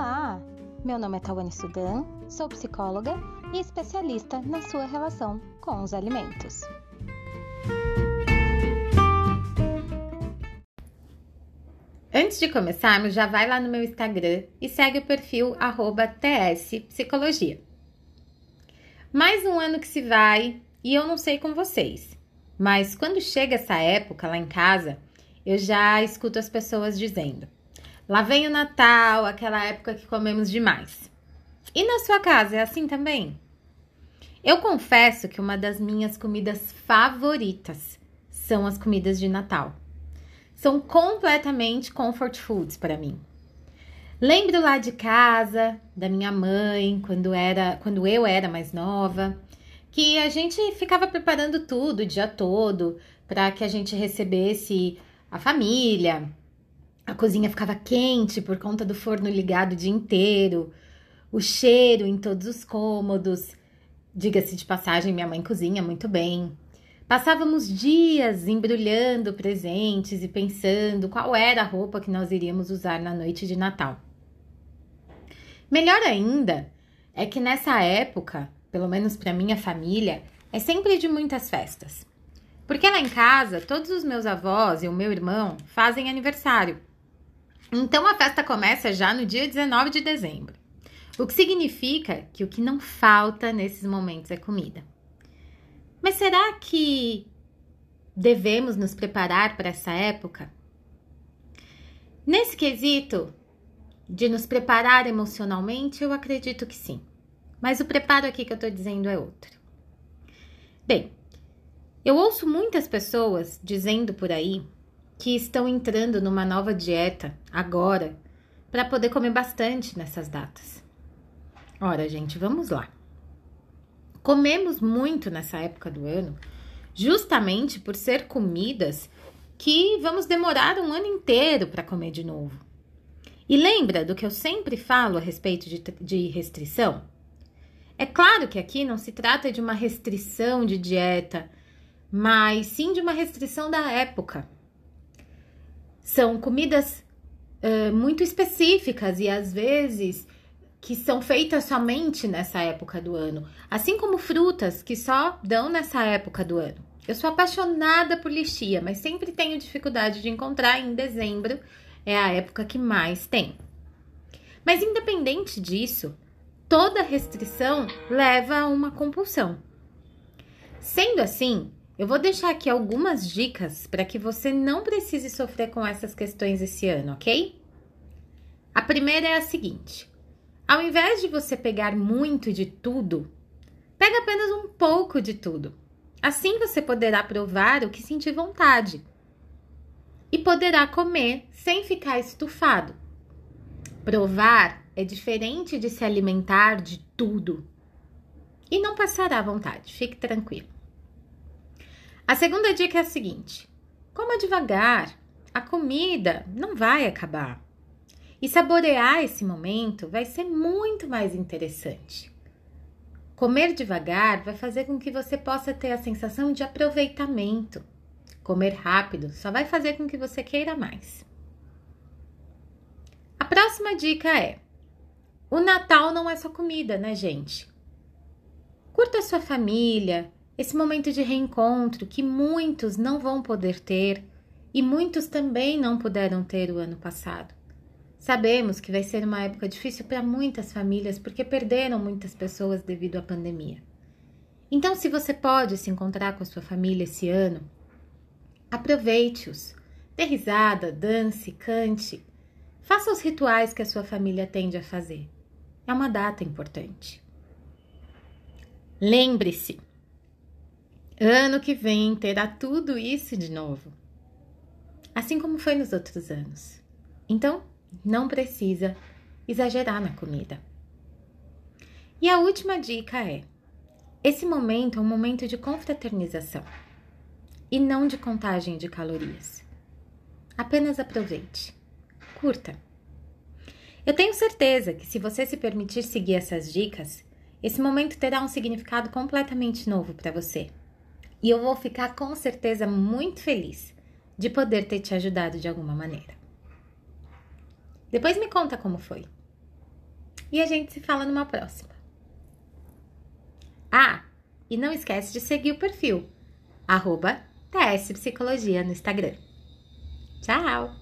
Olá! Meu nome é Tawane Sudan, sou psicóloga e especialista na sua relação com os alimentos. Antes de começarmos, já vai lá no meu Instagram e segue o perfil tspsicologia. Mais um ano que se vai e eu não sei com vocês, mas quando chega essa época lá em casa, eu já escuto as pessoas dizendo: Lá vem o Natal, aquela época que comemos demais. E na sua casa é assim também? Eu confesso que uma das minhas comidas favoritas são as comidas de Natal. São completamente comfort foods para mim. Lembro lá de casa, da minha mãe, quando era, quando eu era mais nova, que a gente ficava preparando tudo o dia todo para que a gente recebesse a família, a cozinha ficava quente por conta do forno ligado o dia inteiro, o cheiro em todos os cômodos. Diga-se de passagem, minha mãe cozinha muito bem. Passávamos dias embrulhando presentes e pensando qual era a roupa que nós iríamos usar na noite de Natal. Melhor ainda é que nessa época, pelo menos para minha família, é sempre de muitas festas. Porque lá em casa, todos os meus avós e o meu irmão fazem aniversário. Então a festa começa já no dia 19 de dezembro, o que significa que o que não falta nesses momentos é comida. Mas será que devemos nos preparar para essa época? Nesse quesito de nos preparar emocionalmente, eu acredito que sim. Mas o preparo aqui que eu estou dizendo é outro. Bem, eu ouço muitas pessoas dizendo por aí que estão entrando numa nova dieta agora para poder comer bastante nessas datas. Ora, gente, vamos lá. Comemos muito nessa época do ano, justamente por ser comidas que vamos demorar um ano inteiro para comer de novo. E lembra do que eu sempre falo a respeito de, de restrição? É claro que aqui não se trata de uma restrição de dieta, mas sim de uma restrição da época. São comidas uh, muito específicas e às vezes que são feitas somente nessa época do ano, assim como frutas que só dão nessa época do ano. Eu sou apaixonada por lixia, mas sempre tenho dificuldade de encontrar em dezembro, é a época que mais tem. Mas independente disso, toda restrição leva a uma compulsão. Sendo assim, eu vou deixar aqui algumas dicas para que você não precise sofrer com essas questões esse ano, ok? A primeira é a seguinte: ao invés de você pegar muito de tudo, pega apenas um pouco de tudo. Assim você poderá provar o que sentir vontade e poderá comer sem ficar estufado. Provar é diferente de se alimentar de tudo e não passará vontade, fique tranquilo. A segunda dica é a seguinte: coma devagar, a comida não vai acabar. E saborear esse momento vai ser muito mais interessante. Comer devagar vai fazer com que você possa ter a sensação de aproveitamento. Comer rápido só vai fazer com que você queira mais. A próxima dica é: o Natal não é só comida, né, gente? Curta a sua família, esse momento de reencontro que muitos não vão poder ter e muitos também não puderam ter o ano passado. Sabemos que vai ser uma época difícil para muitas famílias porque perderam muitas pessoas devido à pandemia. Então, se você pode se encontrar com a sua família esse ano, aproveite-os. Dê risada, dance, cante. Faça os rituais que a sua família tende a fazer. É uma data importante. Lembre-se, Ano que vem terá tudo isso de novo. Assim como foi nos outros anos. Então, não precisa exagerar na comida. E a última dica é: esse momento é um momento de confraternização e não de contagem de calorias. Apenas aproveite, curta. Eu tenho certeza que se você se permitir seguir essas dicas, esse momento terá um significado completamente novo para você e eu vou ficar com certeza muito feliz de poder ter te ajudado de alguma maneira. Depois me conta como foi. e a gente se fala numa próxima. Ah, e não esquece de seguir o perfil, arroba TS Psicologia no Instagram. Tchau!